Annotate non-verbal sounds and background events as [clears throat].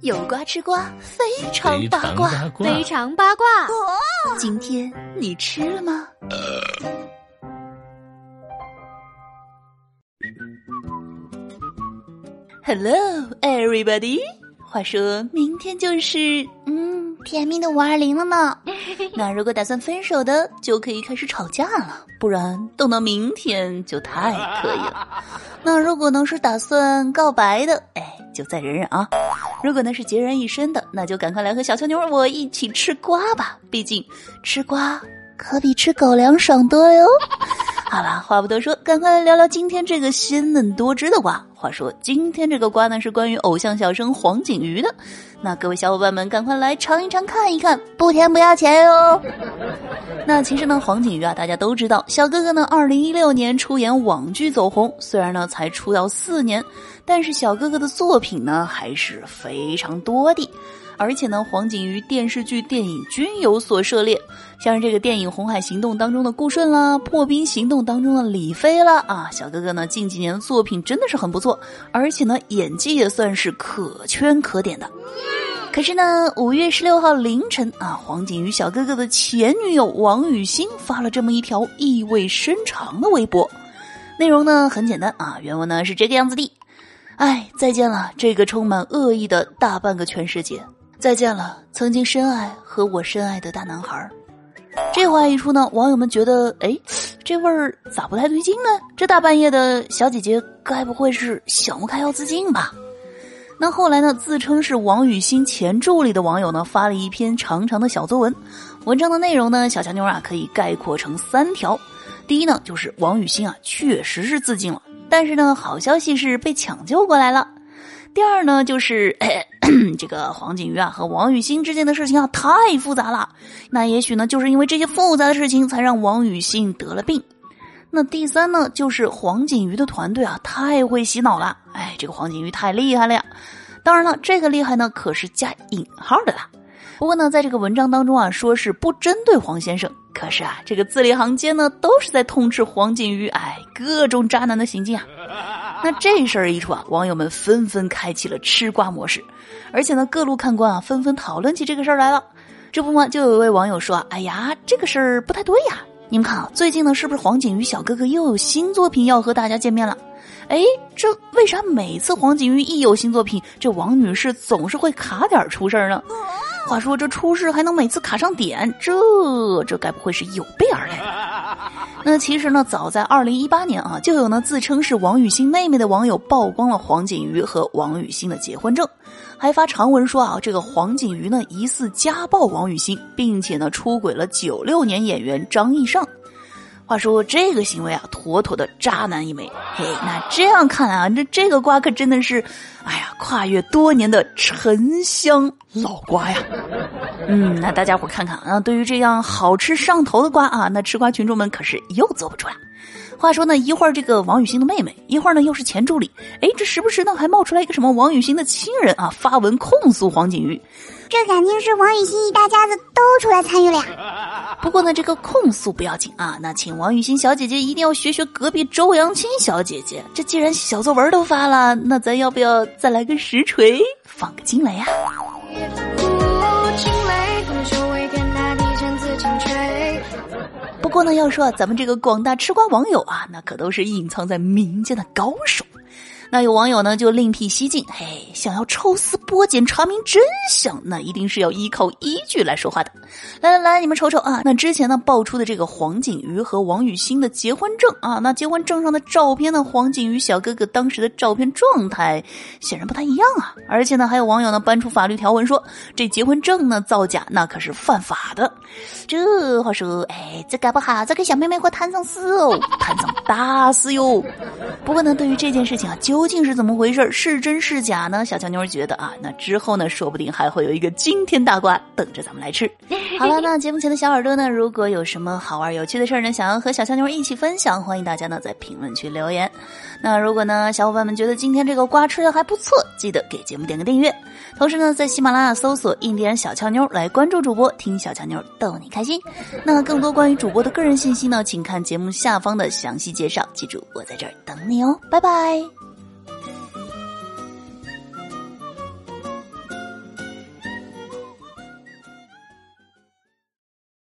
有瓜吃瓜，非常八卦，非常八卦。今天你吃了吗？Hello, everybody。话说明天就是嗯甜蜜的五二零了呢。[laughs] 那如果打算分手的，就可以开始吵架了；不然等到明天就太可以了。[laughs] 那如果能是打算告白的，哎。就再忍忍啊！如果那是孑然一身的，那就赶快来和小乔妞我一起吃瓜吧。毕竟吃瓜可比吃狗粮爽多哟。[laughs] 好了，话不多说，赶快来聊聊今天这个鲜嫩多汁的瓜。话说今天这个瓜呢是关于偶像小生黄景瑜的，那各位小伙伴们赶快来尝一尝看一看，不甜不要钱哟。[laughs] 那其实呢，黄景瑜啊，大家都知道，小哥哥呢，二零一六年出演网剧走红，虽然呢才出道四年，但是小哥哥的作品呢还是非常多的。而且呢，黄景瑜电视剧、电影均有所涉猎，像是这个电影《红海行动》当中的顾顺啦，《破冰行动》当中的李飞啦，啊，小哥哥呢近几年的作品真的是很不错，而且呢演技也算是可圈可点的。可是呢，五月十六号凌晨啊，黄景瑜小哥哥的前女友王雨欣发了这么一条意味深长的微博，内容呢很简单啊，原文呢是这个样子的：哎，再见了，这个充满恶意的大半个全世界。再见了，曾经深爱和我深爱的大男孩。这话一出呢，网友们觉得，哎，这味儿咋不太对劲呢？这大半夜的小姐姐，该不会是想不开要自尽吧？那后来呢，自称是王雨欣前助理的网友呢，发了一篇长长的小作文。文章的内容呢，小强妞啊可以概括成三条：第一呢，就是王雨欣啊确实是自尽了，但是呢，好消息是被抢救过来了。第二呢，就是 [clears throat] 这个黄景瑜啊和王雨欣之间的事情啊太复杂了，那也许呢就是因为这些复杂的事情才让王雨欣得了病。那第三呢，就是黄景瑜的团队啊太会洗脑了，哎，这个黄景瑜太厉害了呀！当然了，这个厉害呢可是加引号的啦。不过呢，在这个文章当中啊，说是不针对黄先生，可是啊，这个字里行间呢都是在痛斥黄景瑜，哎，各种渣男的行径啊。那这事儿一出啊，网友们纷纷开启了吃瓜模式，而且呢，各路看官啊纷纷讨论起这个事儿来了。这不嘛，就有一位网友说：“哎呀，这个事儿不太对呀！你们看啊，最近呢，是不是黄景瑜小哥哥又有新作品要和大家见面了？哎，这为啥每次黄景瑜一有新作品，这王女士总是会卡点出事儿呢？”话说这出事还能每次卡上点，这这该不会是有备而来的？[laughs] 那其实呢，早在二零一八年啊，就有呢自称是王雨欣妹妹的网友曝光了黄景瑜和王雨欣的结婚证，还发长文说啊，这个黄景瑜呢疑似家暴王雨欣，并且呢出轨了九六年演员张艺尚。话说这个行为啊，妥妥的渣男一枚。嘿，那这样看来啊，这这个瓜可真的是，哎呀，跨越多年的沉香老瓜呀。嗯，那大家伙看看啊，对于这样好吃上头的瓜啊，那吃瓜群众们可是又坐不住了。话说呢，一会儿这个王雨欣的妹妹，一会儿呢又是前助理，哎，这时不时呢还冒出来一个什么王雨欣的亲人啊，发文控诉黄景瑜。这感情是王雨欣一大家子都出来参与了呀。不过呢，这个控诉不要紧啊，那请王雨欣小姐姐一定要学学隔壁周扬青小姐姐。这既然小作文都发了，那咱要不要再来个实锤，放个惊雷啊？不过呢，要说咱们这个广大吃瓜网友啊，那可都是隐藏在民间的高手。那有网友呢就另辟蹊径，嘿，想要抽丝剥茧查明真相，那一定是要依靠依据来说话的。来来来，你们瞅瞅啊，那之前呢爆出的这个黄景瑜和王雨欣的结婚证啊，那结婚证上的照片呢，黄景瑜小哥哥当时的照片状态显然不太一样啊。而且呢，还有网友呢搬出法律条文说，这结婚证呢造假那可是犯法的。这话说，哎，这搞不好这个小妹妹会摊上事哦，摊上大死哟。不过呢，对于这件事情啊，究竟是怎么回事，是真是假呢？小乔妞觉得啊，那之后呢，说不定还会有一个惊天大瓜等着咱们来吃。好了，[laughs] 那节目前的小耳朵呢，如果有什么好玩有趣的事儿呢，想要和小乔妞一起分享，欢迎大家呢在评论区留言。那如果呢，小伙伴们觉得今天这个瓜吃的还不错，记得给节目点个订阅。同时呢，在喜马拉雅搜索“印第安小俏妞”来关注主播，听小俏妞逗你开心。那更多关于主播的个人信息呢，请看节目下方的详细介绍。记住，我在这儿等你哦，拜拜。